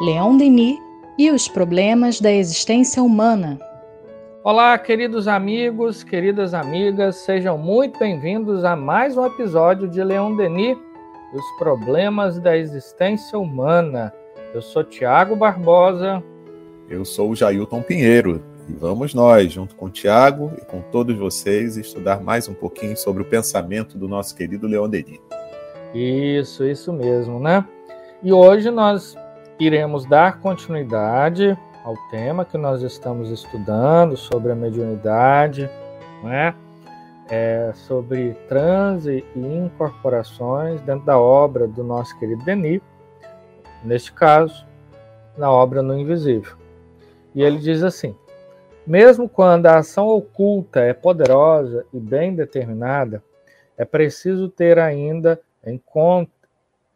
Leon Denis e os problemas da existência humana. Olá, queridos amigos, queridas amigas, sejam muito bem-vindos a mais um episódio de Leon Denis e os problemas da existência humana. Eu sou Tiago Barbosa. Eu sou o Jailton Pinheiro e vamos nós, junto com o Tiago e com todos vocês, estudar mais um pouquinho sobre o pensamento do nosso querido Leon Denis. Isso, isso mesmo, né? E hoje nós iremos dar continuidade ao tema que nós estamos estudando sobre a mediunidade, né? É, sobre transe e incorporações dentro da obra do nosso querido Denis, neste caso, na obra No Invisível. E ele diz assim: mesmo quando a ação oculta é poderosa e bem determinada, é preciso ter ainda em conta,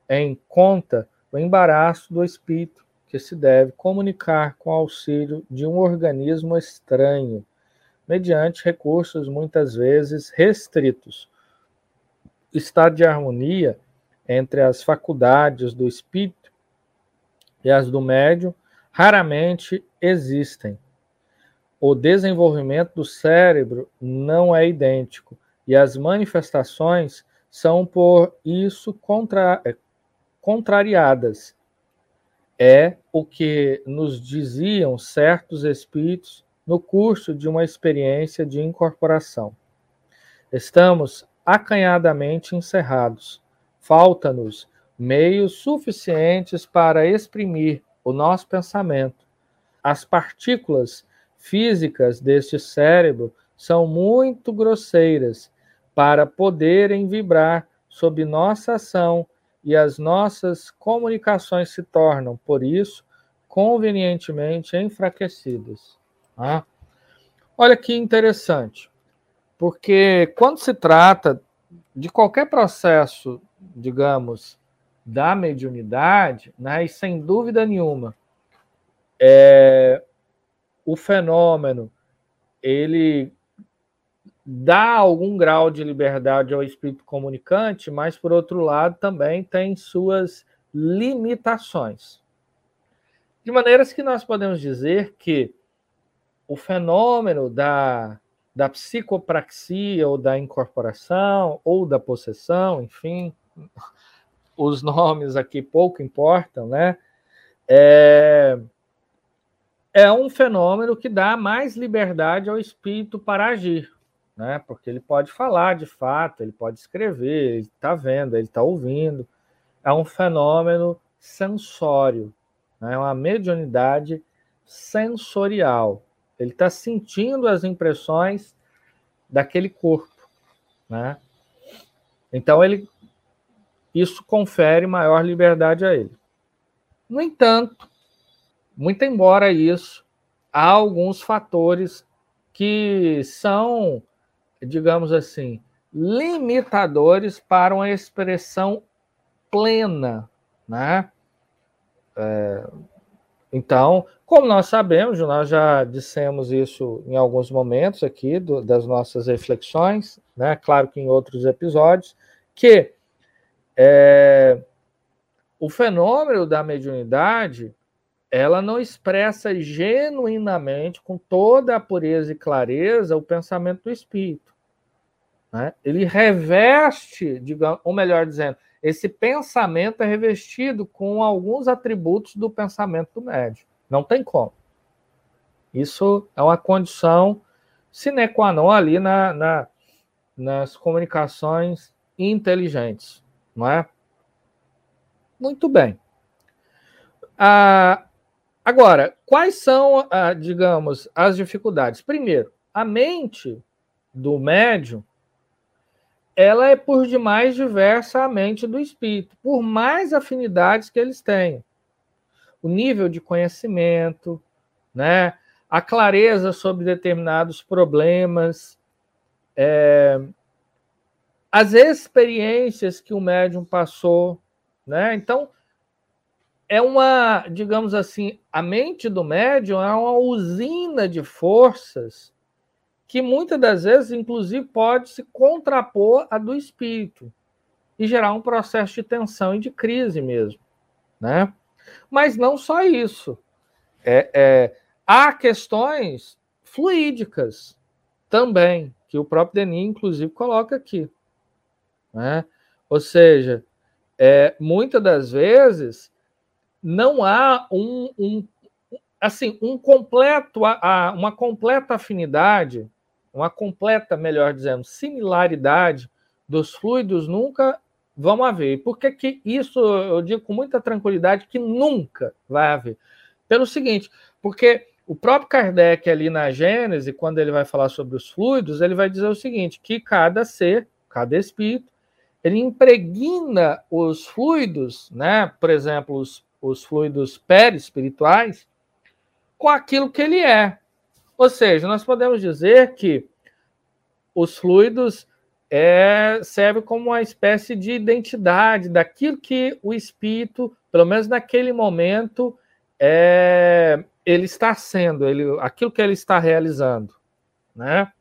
em conta o embaraço do espírito que se deve comunicar com auxílio de um organismo estranho, mediante recursos muitas vezes restritos. Estado de harmonia entre as faculdades do espírito e as do médium raramente existem. O desenvolvimento do cérebro não é idêntico e as manifestações são por isso contra, contrariadas. É o que nos diziam certos espíritos no curso de uma experiência de incorporação. Estamos acanhadamente encerrados. Falta-nos meios suficientes para exprimir o nosso pensamento. As partículas físicas deste cérebro são muito grosseiras para poderem vibrar sob nossa ação e as nossas comunicações se tornam, por isso, convenientemente enfraquecidas. Ah. Olha que interessante, porque quando se trata de qualquer processo, digamos, da mediunidade, né, e sem dúvida nenhuma, é, o fenômeno ele dá algum grau de liberdade ao espírito comunicante, mas, por outro lado, também tem suas limitações. De maneiras que nós podemos dizer que o fenômeno da, da psicopraxia ou da incorporação ou da possessão, enfim, os nomes aqui pouco importam, né? É, é um fenômeno que dá mais liberdade ao espírito para agir né? Porque ele pode falar de fato, ele pode escrever, ele está vendo, ele está ouvindo. É um fenômeno sensório, né? é uma mediunidade sensorial. Ele está sentindo as impressões daquele corpo, né? Então ele isso confere maior liberdade a ele. No entanto, muito embora isso, há alguns fatores que são digamos assim, limitadores para uma expressão plena, né? É, então, como nós sabemos, nós já dissemos isso em alguns momentos aqui do, das nossas reflexões, né? Claro que em outros episódios, que é, o fenômeno da mediunidade ela não expressa genuinamente, com toda a pureza e clareza, o pensamento do espírito. Né? Ele reveste, digamos, ou melhor dizendo, esse pensamento é revestido com alguns atributos do pensamento do médium. Não tem como. Isso é uma condição sine qua non ali na, na, nas comunicações inteligentes, não é? Muito bem. Ah, Agora, quais são, ah, digamos, as dificuldades? Primeiro, a mente do médium ela é por demais diversa à mente do espírito, por mais afinidades que eles tenham. O nível de conhecimento, né? a clareza sobre determinados problemas, é, as experiências que o médium passou. Né? Então, é uma, digamos assim, a mente do médium é uma usina de forças que muitas das vezes, inclusive, pode se contrapor à do espírito e gerar um processo de tensão e de crise mesmo, né? Mas não só isso. É, é, há questões fluídicas também, que o próprio Denis, inclusive, coloca aqui. Né? Ou seja, é, muitas das vezes não há um, um assim um completo uma completa afinidade, uma completa, melhor dizendo, similaridade dos fluidos nunca vão haver. Por que, que isso eu digo com muita tranquilidade que nunca vai haver? Pelo seguinte, porque o próprio Kardec ali na Gênese, quando ele vai falar sobre os fluidos, ele vai dizer o seguinte, que cada ser, cada espírito, ele impregna os fluidos, né? Por exemplo, os, os fluidos perispirituais, com aquilo que ele é. Ou seja, nós podemos dizer que os fluidos é, servem como uma espécie de identidade daquilo que o espírito, pelo menos naquele momento, é, ele está sendo, ele, aquilo que ele está realizando, né?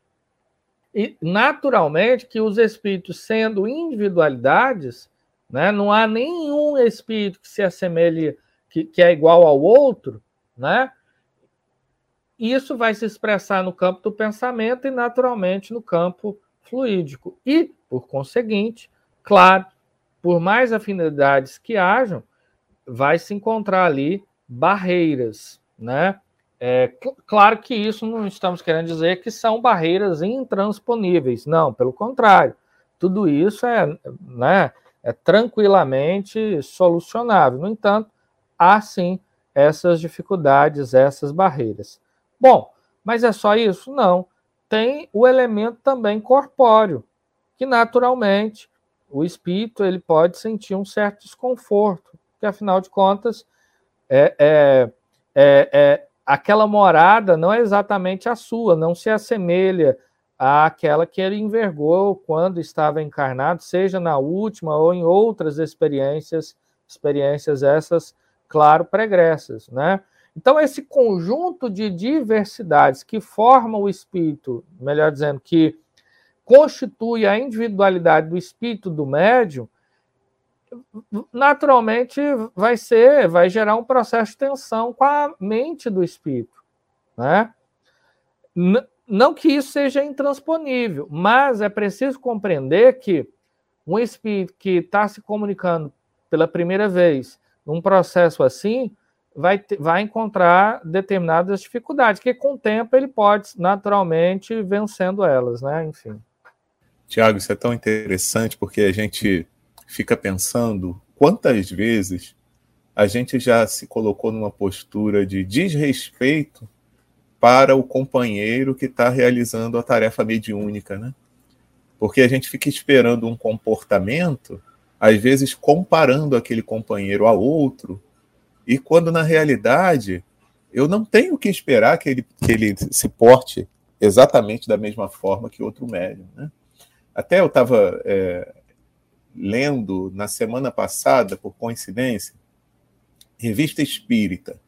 E naturalmente que os espíritos sendo individualidades, né, não há nenhum espírito que se assemelhe, que, que é igual ao outro, né? Isso vai se expressar no campo do pensamento e naturalmente no campo fluídico. E, por conseguinte, claro, por mais afinidades que hajam, vai se encontrar ali barreiras, né? É, claro que isso não estamos querendo dizer que são barreiras intransponíveis, não, pelo contrário, tudo isso é, né, é tranquilamente solucionável. No entanto, há sim essas dificuldades, essas barreiras. Bom, mas é só isso? Não. Tem o elemento também corpóreo, que naturalmente o espírito ele pode sentir um certo desconforto, que afinal de contas é, é, é, é aquela morada não é exatamente a sua, não se assemelha àquela que ele envergou quando estava encarnado, seja na última ou em outras experiências, experiências essas, claro, pregressas, né? Então, esse conjunto de diversidades que forma o espírito, melhor dizendo, que constitui a individualidade do espírito do médium, naturalmente vai ser, vai gerar um processo de tensão com a mente do espírito, né? Não que isso seja intransponível, mas é preciso compreender que um espírito que está se comunicando pela primeira vez num processo assim vai, vai encontrar determinadas dificuldades, que com o tempo ele pode naturalmente vencendo elas, né? Enfim. Tiago, isso é tão interessante porque a gente fica pensando quantas vezes a gente já se colocou numa postura de desrespeito para o companheiro que está realizando a tarefa mediúnica, né? Porque a gente fica esperando um comportamento, às vezes comparando aquele companheiro a outro, e quando na realidade eu não tenho que esperar que ele, que ele se porte exatamente da mesma forma que outro médium, né? Até eu estava é, lendo na semana passada, por coincidência, Revista Espírita,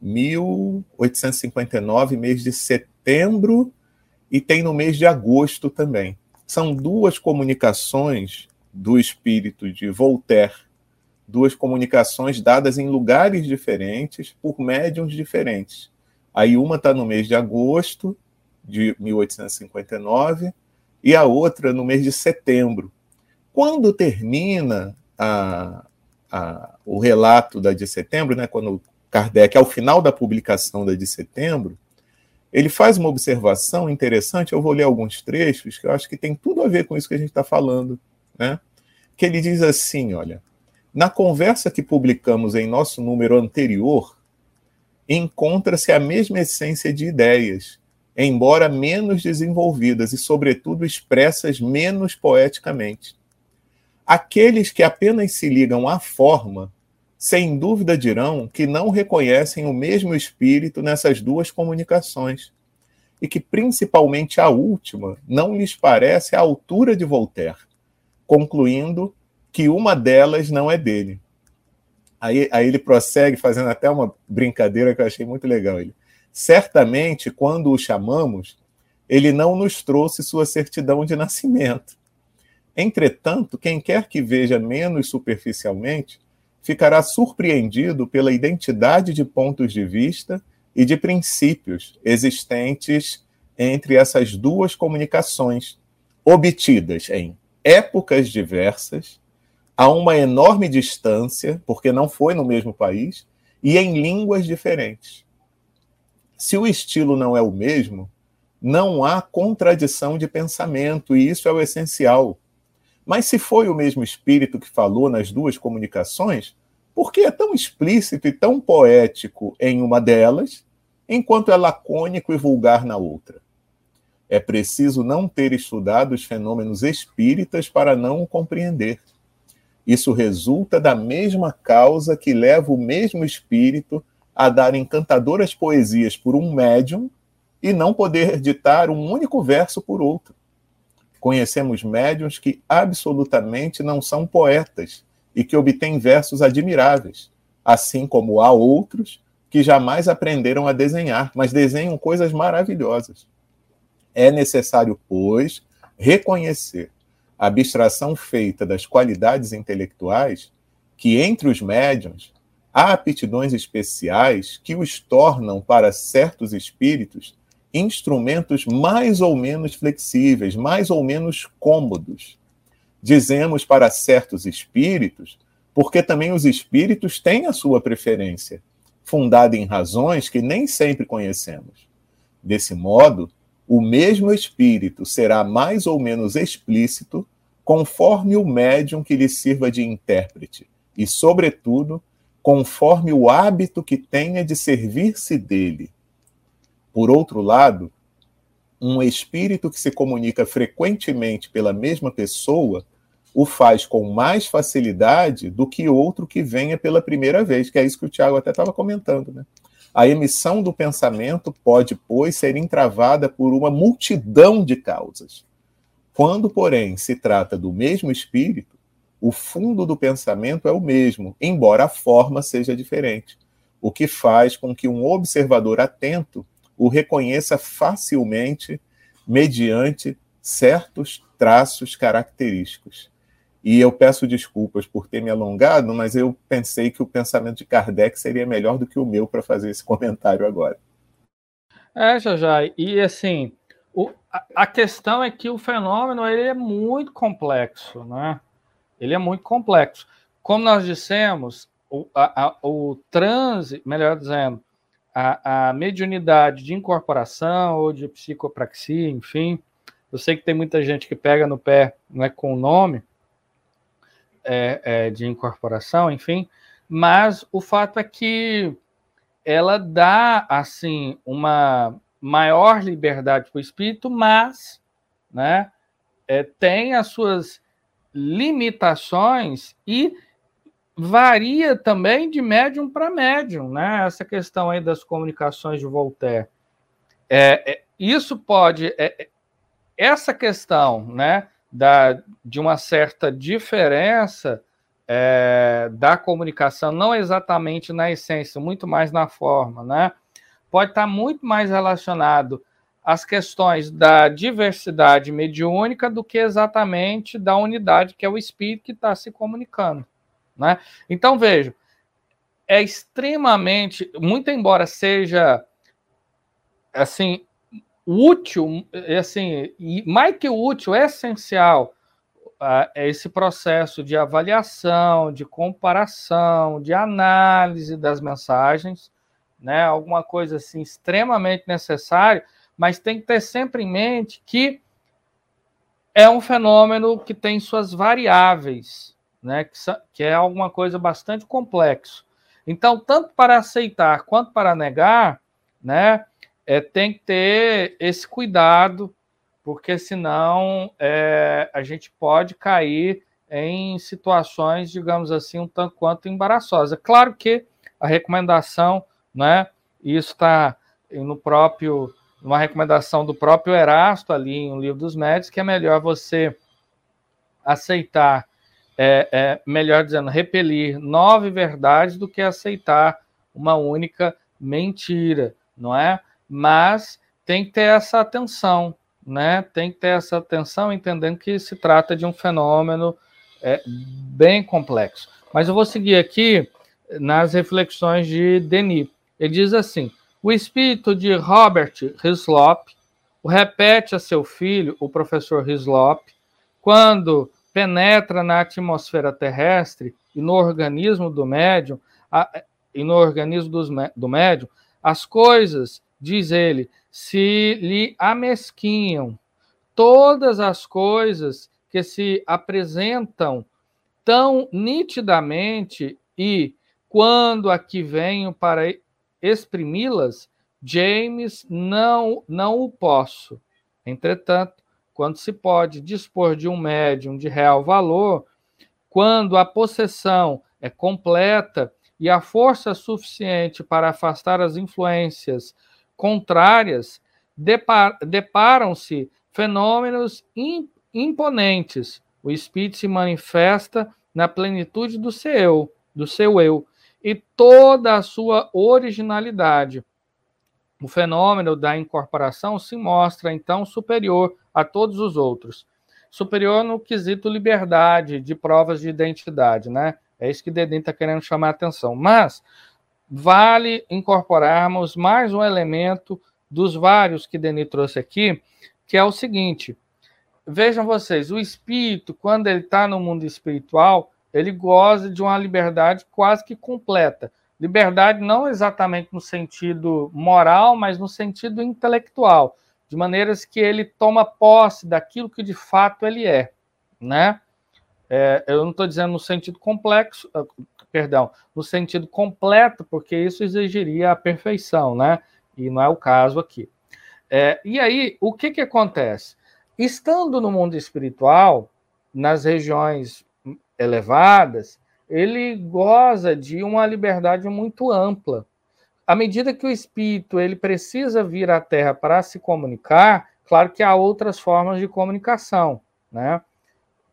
1859, mês de setembro, e tem no mês de agosto também. São duas comunicações do espírito de Voltaire, duas comunicações dadas em lugares diferentes, por médiums diferentes. Aí uma está no mês de agosto de 1859 e a outra no mês de setembro quando termina a, a, o relato da de setembro, né, quando Kardec, ao final da publicação da de setembro, ele faz uma observação interessante. Eu vou ler alguns trechos que eu acho que tem tudo a ver com isso que a gente está falando. Né? Que ele diz assim: olha, na conversa que publicamos em nosso número anterior, encontra-se a mesma essência de ideias, embora menos desenvolvidas e, sobretudo, expressas menos poeticamente. Aqueles que apenas se ligam à forma, sem dúvida dirão que não reconhecem o mesmo espírito nessas duas comunicações, e que principalmente a última não lhes parece à altura de Voltaire, concluindo que uma delas não é dele. Aí, aí ele prossegue fazendo até uma brincadeira que eu achei muito legal. Ele, certamente, quando o chamamos, ele não nos trouxe sua certidão de nascimento Entretanto, quem quer que veja menos superficialmente, ficará surpreendido pela identidade de pontos de vista e de princípios existentes entre essas duas comunicações, obtidas em épocas diversas, a uma enorme distância, porque não foi no mesmo país, e em línguas diferentes. Se o estilo não é o mesmo, não há contradição de pensamento, e isso é o essencial. Mas se foi o mesmo espírito que falou nas duas comunicações, por que é tão explícito e tão poético em uma delas, enquanto é lacônico e vulgar na outra? É preciso não ter estudado os fenômenos espíritas para não o compreender. Isso resulta da mesma causa que leva o mesmo espírito a dar encantadoras poesias por um médium e não poder ditar um único verso por outro. Conhecemos médiums que absolutamente não são poetas e que obtêm versos admiráveis, assim como há outros que jamais aprenderam a desenhar, mas desenham coisas maravilhosas. É necessário, pois, reconhecer a abstração feita das qualidades intelectuais que entre os médiums há aptidões especiais que os tornam para certos espíritos instrumentos mais ou menos flexíveis, mais ou menos cômodos. Dizemos para certos espíritos, porque também os espíritos têm a sua preferência, fundada em razões que nem sempre conhecemos. Desse modo, o mesmo espírito será mais ou menos explícito conforme o médium que lhe sirva de intérprete, e, sobretudo, conforme o hábito que tenha de servir-se dele, por outro lado, um espírito que se comunica frequentemente pela mesma pessoa o faz com mais facilidade do que outro que venha pela primeira vez, que é isso que o Tiago até estava comentando. Né? A emissão do pensamento pode, pois, ser entravada por uma multidão de causas. Quando, porém, se trata do mesmo espírito, o fundo do pensamento é o mesmo, embora a forma seja diferente, o que faz com que um observador atento o reconheça facilmente mediante certos traços característicos. E eu peço desculpas por ter me alongado, mas eu pensei que o pensamento de Kardec seria melhor do que o meu para fazer esse comentário agora. É, Jajá, e assim, o, a, a, questão é que o fenômeno ele é muito complexo, né? Ele é muito complexo. Como nós dissemos, o, a, a, o transe, melhor dizendo, a, a mediunidade de incorporação ou de psicopraxia, enfim. Eu sei que tem muita gente que pega no pé né, com o nome é, é, de incorporação, enfim, mas o fato é que ela dá assim uma maior liberdade para o espírito, mas né, é, tem as suas limitações e varia também de médium para médium, né? Essa questão aí das comunicações de Voltaire. É, é, isso pode. É, é, essa questão, né, da, de uma certa diferença é, da comunicação, não exatamente na essência, muito mais na forma, né? Pode estar muito mais relacionado às questões da diversidade mediúnica do que exatamente da unidade, que é o espírito que está se comunicando. Né? Então, veja, é extremamente, muito embora seja assim útil, assim, mais que útil, é essencial uh, esse processo de avaliação, de comparação, de análise das mensagens, né? Alguma coisa assim extremamente necessário, mas tem que ter sempre em mente que é um fenômeno que tem suas variáveis, né, que, que é alguma coisa bastante complexo. Então, tanto para aceitar quanto para negar, né, é, tem que ter esse cuidado, porque senão é, a gente pode cair em situações, digamos assim, um tanto quanto embaraçosas. Claro que a recomendação, né, isso está no próprio, uma recomendação do próprio Erasto ali no Livro dos Médios, que é melhor você aceitar é, é, melhor dizendo, repelir nove verdades do que aceitar uma única mentira, não é? Mas tem que ter essa atenção, né? Tem que ter essa atenção, entendendo que se trata de um fenômeno é, bem complexo. Mas eu vou seguir aqui nas reflexões de Denis. Ele diz assim: o espírito de Robert Hislop repete a seu filho, o professor Hislop, quando penetra na atmosfera terrestre e no organismo do médium, a, e no organismo dos, do médium, as coisas, diz ele, se lhe amesquinham. Todas as coisas que se apresentam tão nitidamente e quando aqui venho para exprimi-las, James não não o posso. Entretanto, quando se pode dispor de um médium de real valor, quando a possessão é completa e a força suficiente para afastar as influências contrárias, deparam-se fenômenos imponentes. O espírito se manifesta na plenitude do seu, do seu eu, e toda a sua originalidade. O fenômeno da incorporação se mostra então superior a todos os outros. Superior no quesito liberdade de provas de identidade, né? É isso que Dedin está querendo chamar a atenção. Mas vale incorporarmos mais um elemento dos vários que Denis trouxe aqui, que é o seguinte: vejam vocês, o espírito, quando ele está no mundo espiritual, ele goza de uma liberdade quase que completa. Liberdade não exatamente no sentido moral, mas no sentido intelectual, de maneiras que ele toma posse daquilo que de fato ele é, né? É, eu não estou dizendo no sentido complexo, ah, perdão, no sentido completo, porque isso exigiria a perfeição, né? E não é o caso aqui. É, e aí, o que, que acontece? Estando no mundo espiritual, nas regiões elevadas, ele goza de uma liberdade muito ampla. À medida que o espírito ele precisa vir à Terra para se comunicar, claro que há outras formas de comunicação, né?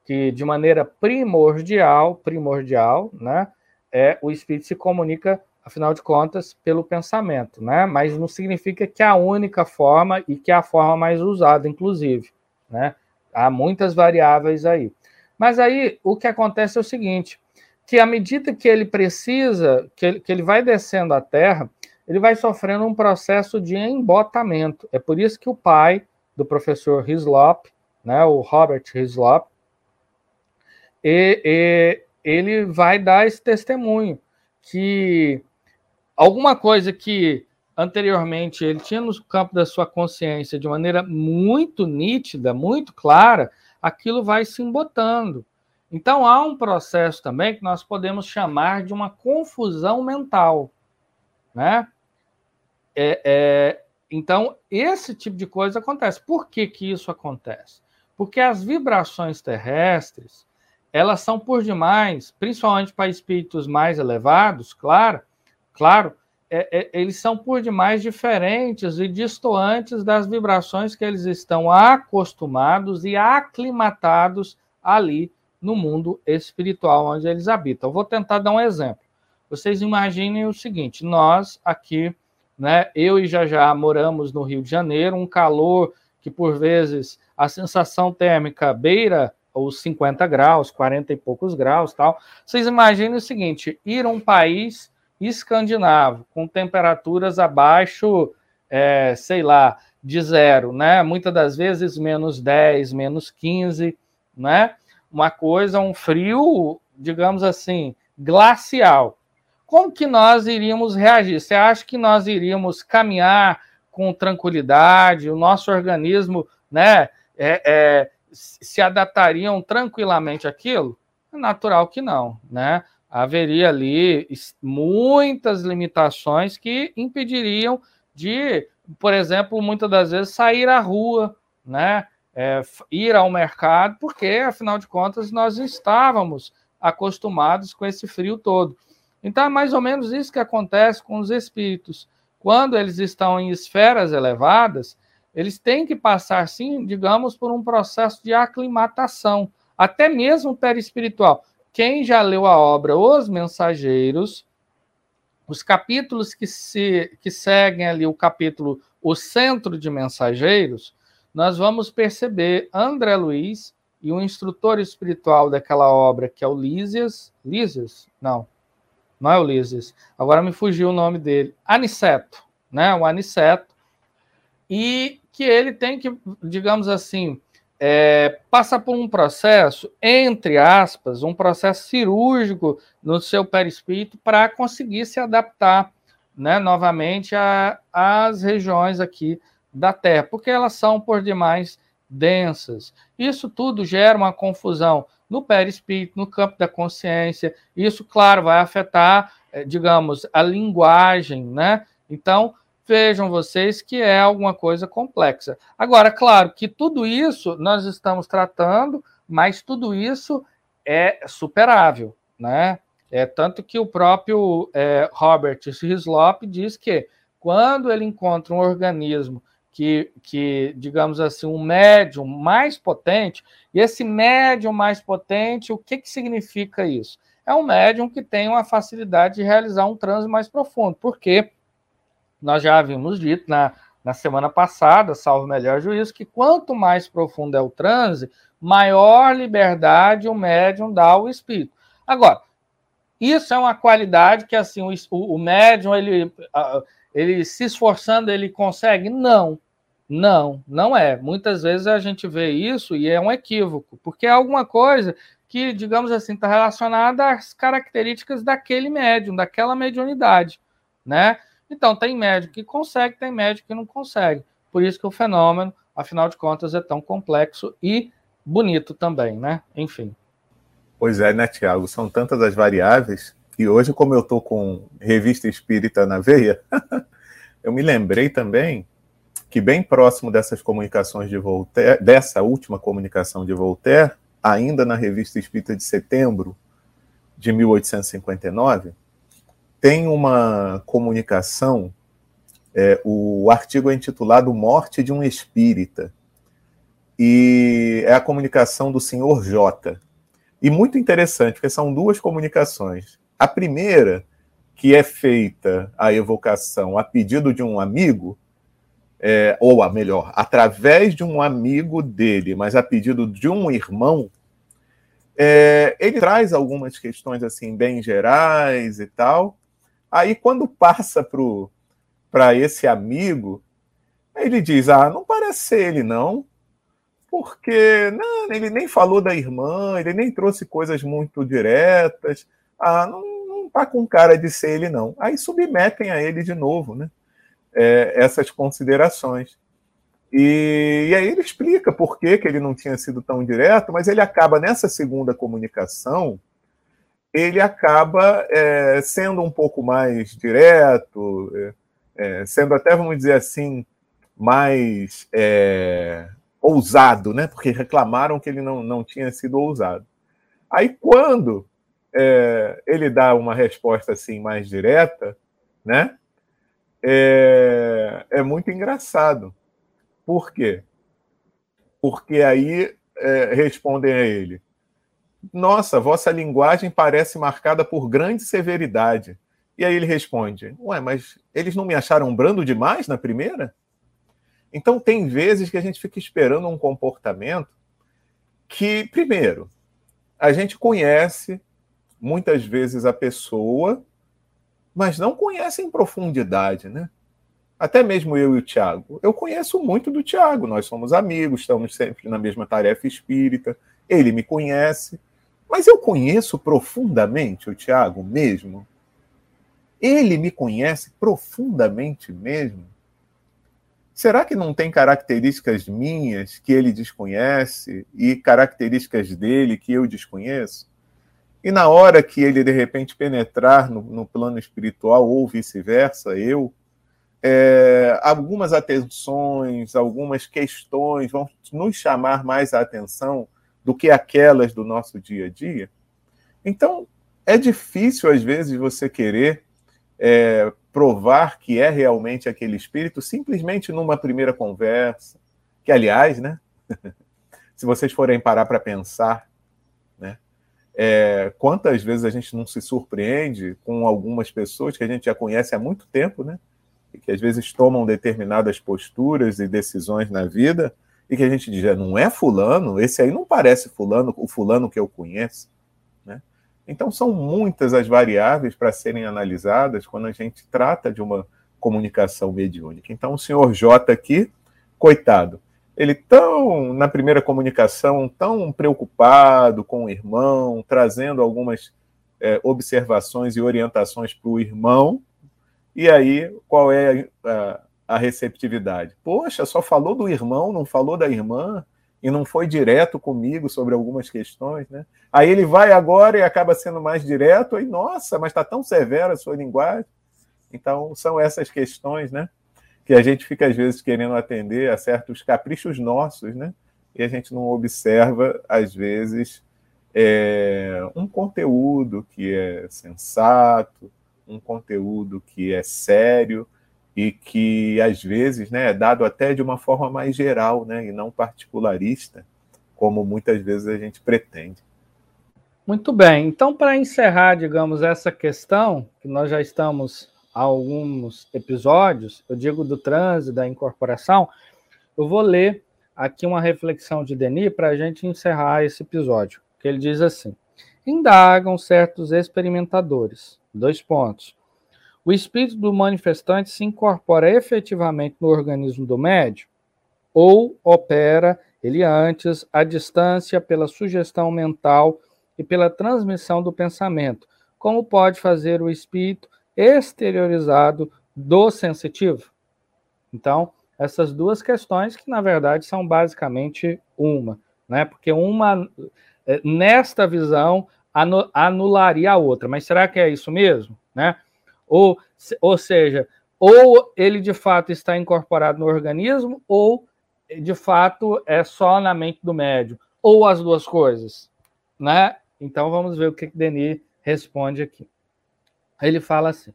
Que de maneira primordial, primordial, né? É o espírito se comunica, afinal de contas, pelo pensamento, né? Mas não significa que é a única forma e que é a forma mais usada, inclusive, né? Há muitas variáveis aí. Mas aí o que acontece é o seguinte: que à medida que ele precisa, que ele, que ele vai descendo a terra, ele vai sofrendo um processo de embotamento. É por isso que o pai do professor Hislop, né, o Robert Hislop, e, e, ele vai dar esse testemunho que alguma coisa que anteriormente ele tinha no campo da sua consciência de maneira muito nítida, muito clara, aquilo vai se embotando. Então há um processo também que nós podemos chamar de uma confusão mental, né? É, é, então esse tipo de coisa acontece. Por que que isso acontece? Porque as vibrações terrestres elas são por demais, principalmente para espíritos mais elevados, claro, claro, é, é, eles são por demais diferentes e distantes das vibrações que eles estão acostumados e aclimatados ali no mundo espiritual onde eles habitam. vou tentar dar um exemplo. Vocês imaginem o seguinte: nós aqui, né, eu e Jajá moramos no Rio de Janeiro, um calor que por vezes a sensação térmica beira os 50 graus, 40 e poucos graus, tal. Vocês imaginem o seguinte: ir a um país escandinavo, com temperaturas abaixo, é, sei lá, de zero, né? Muitas das vezes menos 10, menos 15, né? Uma coisa, um frio, digamos assim, glacial. Como que nós iríamos reagir? Você acha que nós iríamos caminhar com tranquilidade? O nosso organismo, né, é, é, se adaptariam tranquilamente àquilo? É natural que não, né? haveria ali muitas limitações que impediriam de, por exemplo, muitas das vezes sair à rua, né? É, ir ao mercado, porque afinal de contas nós estávamos acostumados com esse frio todo. Então é mais ou menos isso que acontece com os espíritos. Quando eles estão em esferas elevadas, eles têm que passar, sim, digamos, por um processo de aclimatação, até mesmo perispiritual. Quem já leu a obra Os Mensageiros, os capítulos que, se, que seguem ali o capítulo O Centro de Mensageiros, nós vamos perceber André Luiz e o instrutor espiritual daquela obra, que é o Lísias, Lísias? Não, não é o Lísias, agora me fugiu o nome dele, Aniceto, né, o Aniceto, e que ele tem que, digamos assim, é, passa por um processo, entre aspas, um processo cirúrgico no seu perispírito para conseguir se adaptar né, novamente às regiões aqui da Terra, porque elas são por demais densas. Isso tudo gera uma confusão no perispírito, no campo da consciência. Isso, claro, vai afetar, é, digamos, a linguagem, né? Então, vejam vocês que é alguma coisa complexa. Agora, claro que tudo isso nós estamos tratando, mas tudo isso é superável, né? É tanto que o próprio é, Robert Hislop diz que quando ele encontra um organismo que, que, digamos assim, um médium mais potente, e esse médium mais potente, o que, que significa isso? É um médium que tem uma facilidade de realizar um transe mais profundo, porque nós já havíamos dito na, na semana passada, salvo melhor juízo, que quanto mais profundo é o transe, maior liberdade o médium dá ao espírito. Agora, isso é uma qualidade que assim o, o médium ele, ele se esforçando ele consegue? Não, não, não é. Muitas vezes a gente vê isso e é um equívoco, porque é alguma coisa que, digamos assim, está relacionada às características daquele médium, daquela mediunidade, né? Então, tem médico que consegue, tem médico que não consegue. Por isso que o fenômeno, afinal de contas, é tão complexo e bonito também, né? Enfim. Pois é, né, Tiago? São tantas as variáveis. E hoje, como eu estou com revista espírita na veia, eu me lembrei também que, bem próximo dessas comunicações de Voltaire, dessa última comunicação de Voltaire, ainda na revista espírita de setembro de 1859, tem uma comunicação, é, o artigo é intitulado Morte de um Espírita, e é a comunicação do senhor J. E muito interessante, porque são duas comunicações. A primeira, que é feita a evocação a pedido de um amigo, é, ou a melhor, através de um amigo dele, mas a pedido de um irmão, é, ele traz algumas questões assim bem gerais e tal, Aí, quando passa para esse amigo, ele diz: Ah, não parece ser ele, não, porque não, ele nem falou da irmã, ele nem trouxe coisas muito diretas. Ah, não, tá com cara de ser ele, não. Aí submetem a ele de novo, né? É, essas considerações. E, e, aí ele explica por que, que ele não tinha sido tão direto, mas ele acaba nessa segunda comunicação ele acaba é, sendo um pouco mais direto, é, é, sendo até, vamos dizer assim, mais é, ousado, né? Porque reclamaram que ele não, não tinha sido ousado. Aí, quando é, ele dá uma resposta assim mais direta, né? É, é muito engraçado. Por quê? Porque aí respondem a ele: nossa, vossa linguagem parece marcada por grande severidade. E aí ele responde: Ué, mas eles não me acharam brando demais na primeira? Então, tem vezes que a gente fica esperando um comportamento que, primeiro, a gente conhece muitas vezes a pessoa, mas não conhece em profundidade, né? Até mesmo eu e o Tiago. Eu conheço muito do Tiago, nós somos amigos, estamos sempre na mesma tarefa espírita. Ele me conhece, mas eu conheço profundamente o Tiago mesmo? Ele me conhece profundamente mesmo? Será que não tem características minhas que ele desconhece e características dele que eu desconheço? E na hora que ele de repente penetrar no, no plano espiritual ou vice-versa, eu, é, algumas atenções, algumas questões vão nos chamar mais a atenção do que aquelas do nosso dia a dia. Então, é difícil, às vezes, você querer é, provar que é realmente aquele espírito simplesmente numa primeira conversa. Que, aliás, né? se vocês forem parar para pensar? É, quantas vezes a gente não se surpreende com algumas pessoas que a gente já conhece há muito tempo, né? E que às vezes tomam determinadas posturas e decisões na vida e que a gente diz, é, não é fulano, esse aí não parece fulano, o fulano que eu conheço. Né? Então são muitas as variáveis para serem analisadas quando a gente trata de uma comunicação mediúnica. Então o senhor J aqui, coitado, ele tão na primeira comunicação tão preocupado com o irmão, trazendo algumas é, observações e orientações para o irmão, e aí qual é a, a receptividade? Poxa, só falou do irmão, não falou da irmã e não foi direto comigo sobre algumas questões, né? Aí ele vai agora e acaba sendo mais direto, e nossa, mas está tão severa a sua linguagem. Então, são essas questões, né? Que a gente fica, às vezes, querendo atender a certos caprichos nossos, né? E a gente não observa, às vezes, é, um conteúdo que é sensato, um conteúdo que é sério, e que às vezes né, é dado até de uma forma mais geral né, e não particularista, como muitas vezes a gente pretende. Muito bem. Então, para encerrar, digamos, essa questão, que nós já estamos alguns episódios, eu digo do transe, da incorporação, eu vou ler aqui uma reflexão de Denis para a gente encerrar esse episódio, que ele diz assim: indagam certos experimentadores, dois pontos, o espírito do manifestante se incorpora efetivamente no organismo do médium ou opera ele antes à distância pela sugestão mental e pela transmissão do pensamento, como pode fazer o espírito exteriorizado do sensitivo? Então, essas duas questões que na verdade são basicamente uma, né? Porque uma eh, nesta visão anularia a outra, mas será que é isso mesmo, né? Ou, ou seja, ou ele de fato está incorporado no organismo, ou de fato é só na mente do médium, ou as duas coisas, né? Então vamos ver o que Denis responde aqui. Ele fala assim: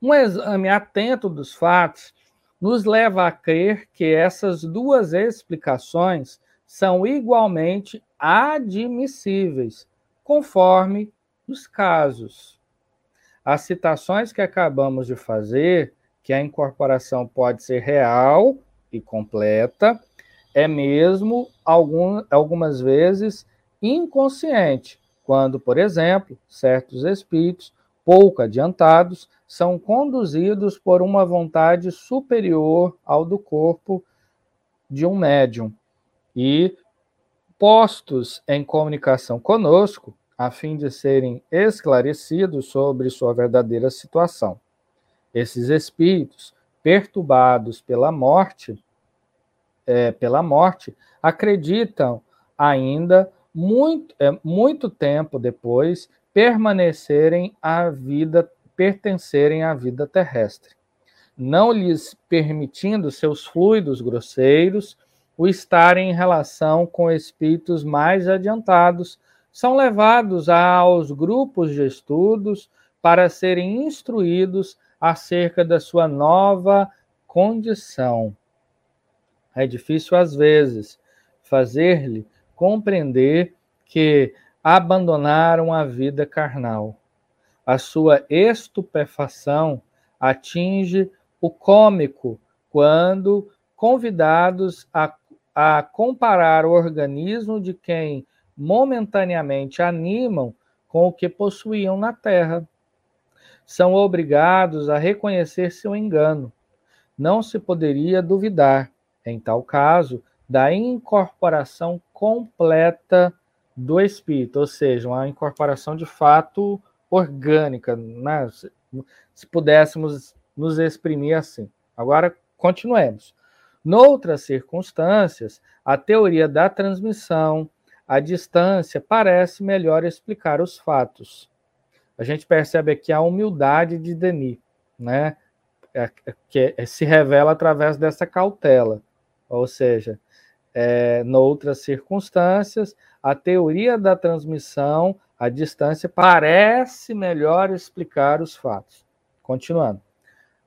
um exame atento dos fatos nos leva a crer que essas duas explicações são igualmente admissíveis, conforme os casos. As citações que acabamos de fazer, que a incorporação pode ser real e completa, é mesmo algum, algumas vezes inconsciente, quando, por exemplo, certos espíritos pouco adiantados são conduzidos por uma vontade superior ao do corpo de um médium e postos em comunicação conosco, a fim de serem esclarecidos sobre sua verdadeira situação. Esses espíritos, perturbados pela morte, é, pela morte, acreditam ainda muito, é, muito tempo depois permanecerem à vida, pertencerem à vida terrestre, não lhes permitindo seus fluidos grosseiros o estarem em relação com espíritos mais adiantados são levados aos grupos de estudos para serem instruídos acerca da sua nova condição. É difícil, às vezes, fazer-lhe compreender que abandonaram a vida carnal. A sua estupefação atinge o cômico quando convidados a, a comparar o organismo de quem momentaneamente animam com o que possuíam na terra. São obrigados a reconhecer seu engano. Não se poderia duvidar, em tal caso, da incorporação completa do espírito, ou seja, uma incorporação de fato orgânica, né? se pudéssemos nos exprimir assim. Agora, continuemos. Noutras circunstâncias, a teoria da transmissão, a distância parece melhor explicar os fatos. A gente percebe aqui a humildade de Denis, né? É, é, que se revela através dessa cautela. Ou seja, é, noutras circunstâncias, a teoria da transmissão à distância parece melhor explicar os fatos. Continuando.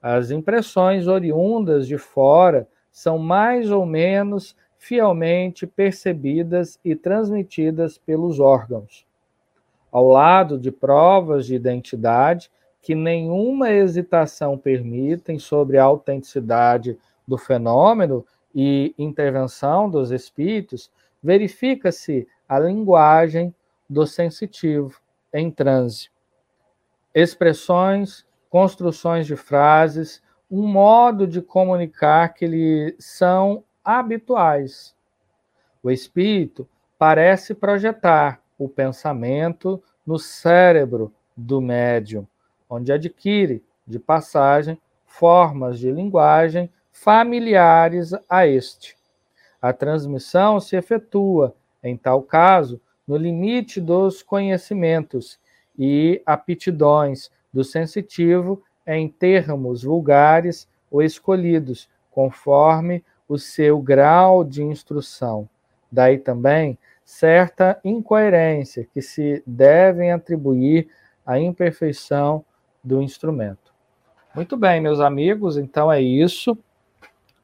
As impressões oriundas de fora são mais ou menos fielmente percebidas e transmitidas pelos órgãos. Ao lado de provas de identidade que nenhuma hesitação permitem sobre a autenticidade do fenômeno e intervenção dos espíritos, verifica-se a linguagem do sensitivo em transe. Expressões, construções de frases, um modo de comunicar que lhe são habituais. O espírito parece projetar o pensamento no cérebro do médium, onde adquire, de passagem, formas de linguagem familiares a este. A transmissão se efetua, em tal caso, no limite dos conhecimentos e aptidões do sensitivo em termos vulgares ou escolhidos, conforme o seu grau de instrução. Daí também certa incoerência que se devem atribuir à imperfeição do instrumento. Muito bem, meus amigos, então é isso.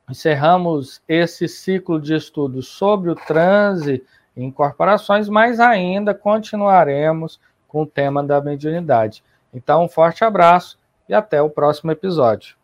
Encerramos esse ciclo de estudos sobre o transe em corporações, mas ainda continuaremos com o tema da mediunidade. Então, um forte abraço e até o próximo episódio.